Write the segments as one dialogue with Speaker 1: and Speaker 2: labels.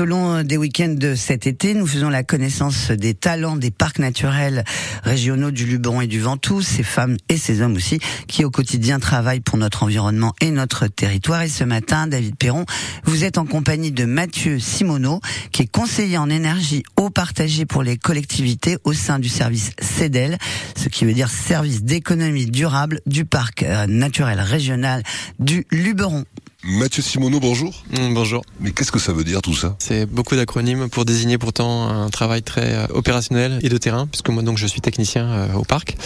Speaker 1: Tout au long des week-ends de cet été, nous faisons la connaissance des talents des parcs naturels régionaux du Luberon et du Ventoux, ces femmes et ces hommes aussi, qui au quotidien travaillent pour notre environnement et notre territoire. Et ce matin, David Perron, vous êtes en compagnie de Mathieu Simoneau, qui est conseiller en énergie au partagé pour les collectivités au sein du service CEDEL, ce qui veut dire service d'économie durable du parc euh, naturel régional du Luberon.
Speaker 2: Mathieu Simoneau, bonjour.
Speaker 3: Mm, bonjour.
Speaker 2: Mais qu'est-ce que ça veut dire tout ça?
Speaker 3: C'est beaucoup d'acronymes pour désigner pourtant un travail très euh, opérationnel et de terrain, puisque moi donc je suis technicien euh, au parc.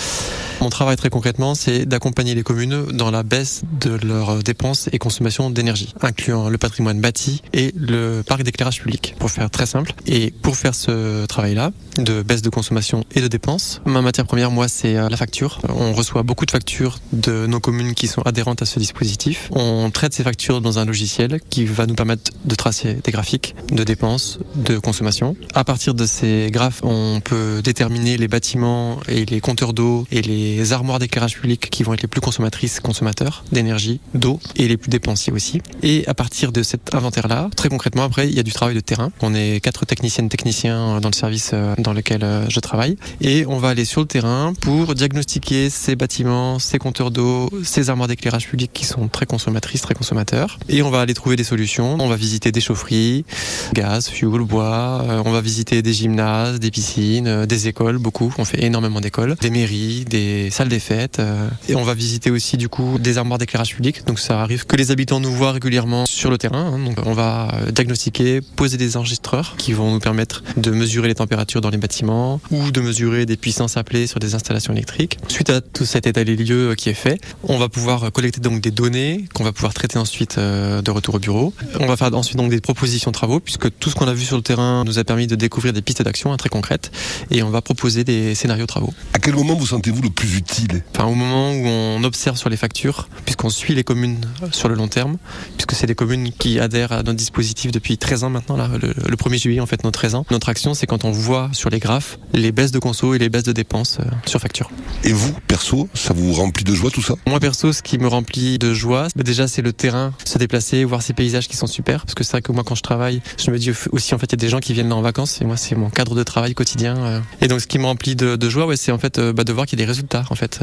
Speaker 3: Mon travail très concrètement, c'est d'accompagner les communes dans la baisse de leurs dépenses et consommation d'énergie, incluant le patrimoine bâti et le parc d'éclairage public, pour faire très simple. Et pour faire ce travail-là, de baisse de consommation et de dépenses, ma matière première, moi, c'est euh, la facture. On reçoit beaucoup de factures de nos communes qui sont adhérentes à ce dispositif. On traite ces factures dans un logiciel qui va nous permettre de tracer des graphiques de dépenses, de consommation. À partir de ces graphes, on peut déterminer les bâtiments et les compteurs d'eau et les armoires d'éclairage public qui vont être les plus consommatrices, consommateurs d'énergie, d'eau et les plus dépensiers aussi. Et à partir de cet inventaire-là, très concrètement, après, il y a du travail de terrain. On est quatre techniciennes, techniciens dans le service euh, dans lequel euh, je travaille et on va aller sur le terrain pour diagnostiquer ces bâtiments, ces compteurs d'eau, ces armoires d'éclairage public qui sont très consommatrices, très consommateurs et on va aller trouver des solutions. On va visiter des chaufferies, gaz, fuel, bois. Euh, on va visiter des gymnases, des piscines, euh, des écoles, beaucoup. On fait énormément d'écoles, des mairies, des salles des fêtes. Euh, et on va visiter aussi du coup des armoires d'éclairage public. Donc ça arrive que les habitants nous voient régulièrement sur le terrain. Hein. Donc on va diagnostiquer, poser des enregistreurs qui vont nous permettre de mesurer les températures dans les bâtiments ou de mesurer des puissances appelées sur des installations électriques. Suite à tout cet état des lieux qui est fait, on va pouvoir collecter donc des données qu'on va pouvoir traiter ensuite euh, de retour au bureau. On va faire ensuite donc des propositions de travaux puisque tout ce qu'on a vu sur le terrain nous a permis de découvrir des pistes d'action hein, très concrètes et on va proposer des scénarios de travaux.
Speaker 2: À quel moment vous sentez-vous le plus utile?
Speaker 3: Enfin au moment où on observe sur les factures puisqu'on suit les communes sur le long terme puisque c'est des communes qui adhèrent à notre dispositif depuis 13 ans maintenant là, le, 1er juillet en fait nos 13 ans. Notre action c'est quand on voit sur les graphes les baisses de conso et les baisses de dépenses euh, sur facture.
Speaker 2: Et vous perso, ça vous remplit de joie tout ça?
Speaker 3: Moi perso ce qui me remplit de joie, bah, déjà c'est le terrain se déplacer, voir ces paysages qui sont super. Parce que c'est vrai que moi, quand je travaille, je me dis aussi, en fait, il y a des gens qui viennent là en vacances et moi, c'est mon cadre de travail quotidien. Euh. Et donc, ce qui me de, de joie, c'est en fait euh, bah, de voir qu'il y a des résultats, en fait.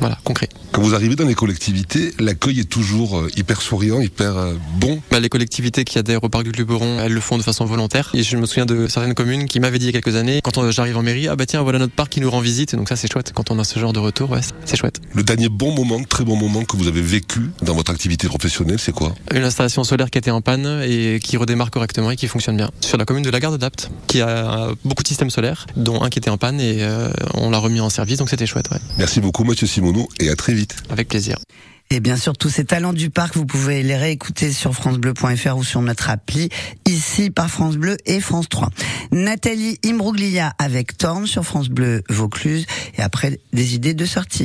Speaker 3: Voilà, concret.
Speaker 2: Quand vous arrivez dans les collectivités, l'accueil est toujours euh, hyper souriant, hyper euh, bon.
Speaker 3: Bah, les collectivités qui adhèrent au parc du Luberon, elles le font de façon volontaire. Et je me souviens de certaines communes qui m'avaient dit il y a quelques années, quand j'arrive en mairie, ah bah tiens, voilà notre parc qui nous rend visite. donc ça c'est chouette. Quand on a ce genre de retour, ouais, c'est chouette.
Speaker 2: Le dernier bon moment, très bon moment que vous avez vécu dans votre activité professionnelle, c'est quoi?
Speaker 3: Une installation solaire qui était en panne et qui redémarre correctement et qui fonctionne bien. Sur la commune de la Garde d'Apt, qui a beaucoup de systèmes solaires, dont un qui était en panne et euh, on l'a remis en service, donc c'était chouette. Ouais.
Speaker 2: Merci beaucoup Mathieu Et à très vite.
Speaker 3: Avec plaisir.
Speaker 1: Et bien sûr, tous ces talents du parc, vous pouvez les réécouter sur francebleu.fr ou sur notre appli, ici par France Bleu et France 3. Nathalie Imbruglia avec Torn sur France Bleu Vaucluse et après des idées de sortie.